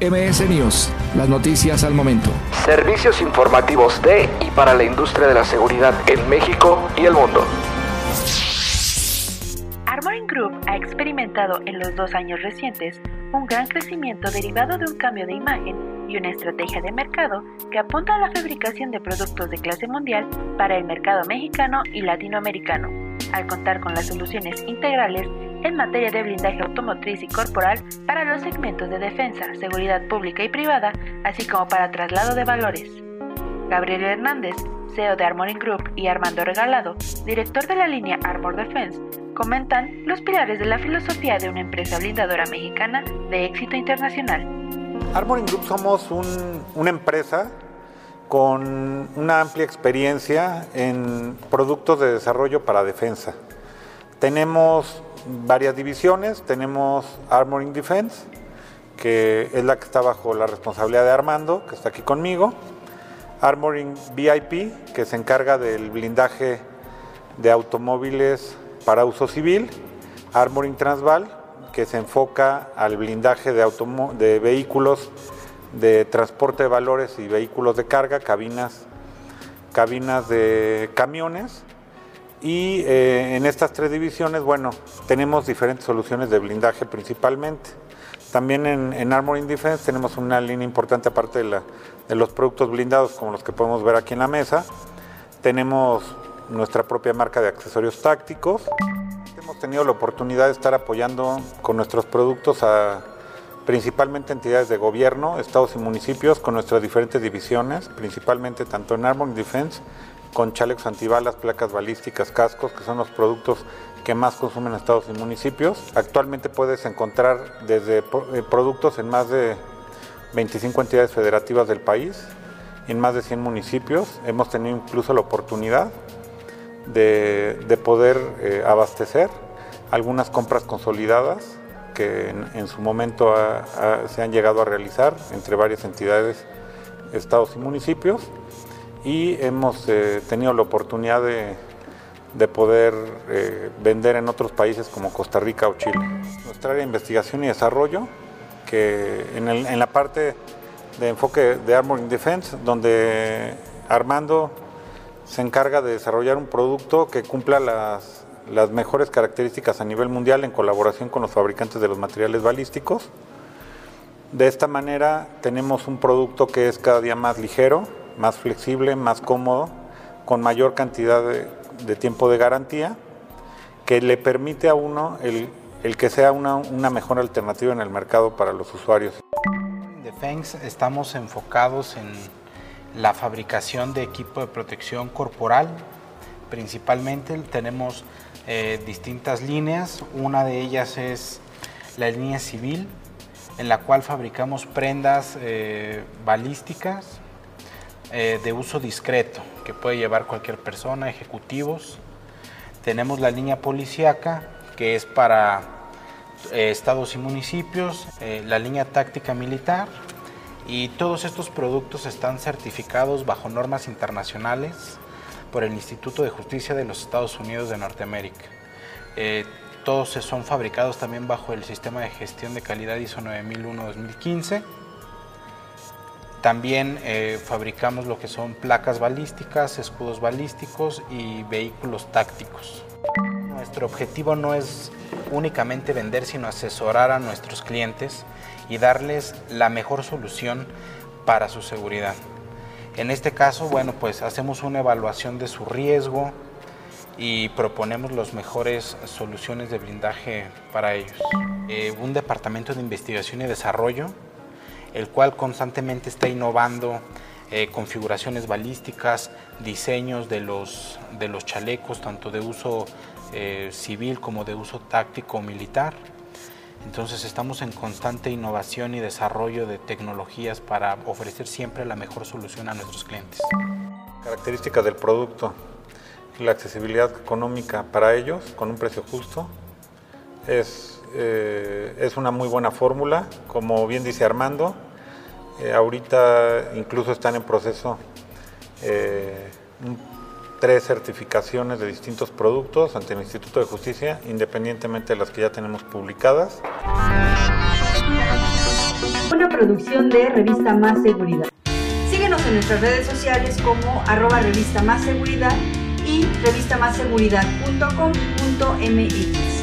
MS News, las noticias al momento. Servicios informativos de y para la industria de la seguridad en México y el mundo. Armoring Group ha experimentado en los dos años recientes un gran crecimiento derivado de un cambio de imagen y una estrategia de mercado que apunta a la fabricación de productos de clase mundial para el mercado mexicano y latinoamericano, al contar con las soluciones integrales en materia de blindaje automotriz y corporal para los segmentos de defensa, seguridad pública y privada, así como para traslado de valores. Gabriel Hernández, CEO de Armoring Group, y Armando Regalado, director de la línea Armor Defense, comentan los pilares de la filosofía de una empresa blindadora mexicana de éxito internacional. Armoring Group somos una empresa con una amplia experiencia en productos de desarrollo para defensa. Tenemos varias divisiones. Tenemos Armoring Defense, que es la que está bajo la responsabilidad de Armando, que está aquí conmigo. Armoring VIP, que se encarga del blindaje de automóviles para uso civil. Armoring Transval, que se enfoca al blindaje de, vehículos de transporte de valores y vehículos de carga, cabinas, cabinas de camiones. Y eh, en estas tres divisiones, bueno, tenemos diferentes soluciones de blindaje principalmente. También en, en Armoring Defense tenemos una línea importante aparte de, de los productos blindados como los que podemos ver aquí en la mesa. Tenemos nuestra propia marca de accesorios tácticos. Hemos tenido la oportunidad de estar apoyando con nuestros productos a principalmente entidades de gobierno, estados y municipios, con nuestras diferentes divisiones, principalmente tanto en Armoring Defense con chalecos antibalas, placas balísticas, cascos, que son los productos que más consumen estados y municipios. Actualmente puedes encontrar desde eh, productos en más de 25 entidades federativas del país, en más de 100 municipios. Hemos tenido incluso la oportunidad de, poder eh, abastecer algunas compras consolidadas que en, su momento se han llegado a realizar entre varias entidades, estados y municipios y hemos eh, tenido la oportunidad de, poder eh, vender en otros países como Costa Rica o Chile. Nuestra área de investigación y desarrollo, que en, la parte de enfoque de Armoring Defense, donde Armando se encarga de desarrollar un producto que cumpla las, las mejores características a nivel mundial en colaboración con los fabricantes de los materiales balísticos. De esta manera tenemos un producto que es cada día más ligero, más flexible, más cómodo, con mayor cantidad de, tiempo de garantía, que le permite a uno el, que sea una, una, mejor alternativa en el mercado para los usuarios. En Defense estamos enfocados en la fabricación de equipo de protección corporal. Principalmente tenemos eh, distintas líneas. Una de ellas es la línea civil, en la cual fabricamos prendas eh, balísticas, eh, de uso discreto que puede llevar cualquier persona, ejecutivos. Tenemos la línea policíaca que es para eh, estados y municipios, eh, la línea táctica militar y todos estos productos están certificados bajo normas internacionales por el Instituto de Justicia de los Estados Unidos de Norteamérica. todos son fabricados también bajo el sistema de gestión de calidad ISO 9001-2015 también eh, fabricamos lo que son placas balísticas, escudos balísticos y vehículos tácticos. Nuestro objetivo no es únicamente vender, sino asesorar a nuestros clientes y darles la mejor solución para su seguridad. En este caso, bueno, pues hacemos una evaluación de su riesgo y proponemos las mejores soluciones de blindaje para ellos. Eh, un departamento de investigación y desarrollo el cual constantemente está innovando eh, configuraciones balísticas, diseños de los, de los chalecos, tanto de uso eh, civil como de uso táctico militar. Entonces estamos en constante innovación y desarrollo de tecnologías para ofrecer siempre la mejor solución a nuestros clientes. Características del producto, la accesibilidad económica para ellos con un precio justo, es eh, es una muy buena fórmula, como bien dice Armando. Eh, ahorita incluso están en proceso eh, tres certificaciones de distintos productos ante el Instituto de Justicia, independientemente de las que ya tenemos publicadas. Una producción de Revista Más Seguridad. Síguenos en nuestras redes sociales como arroba revista más seguridad y revistamasseguridad.com.mx.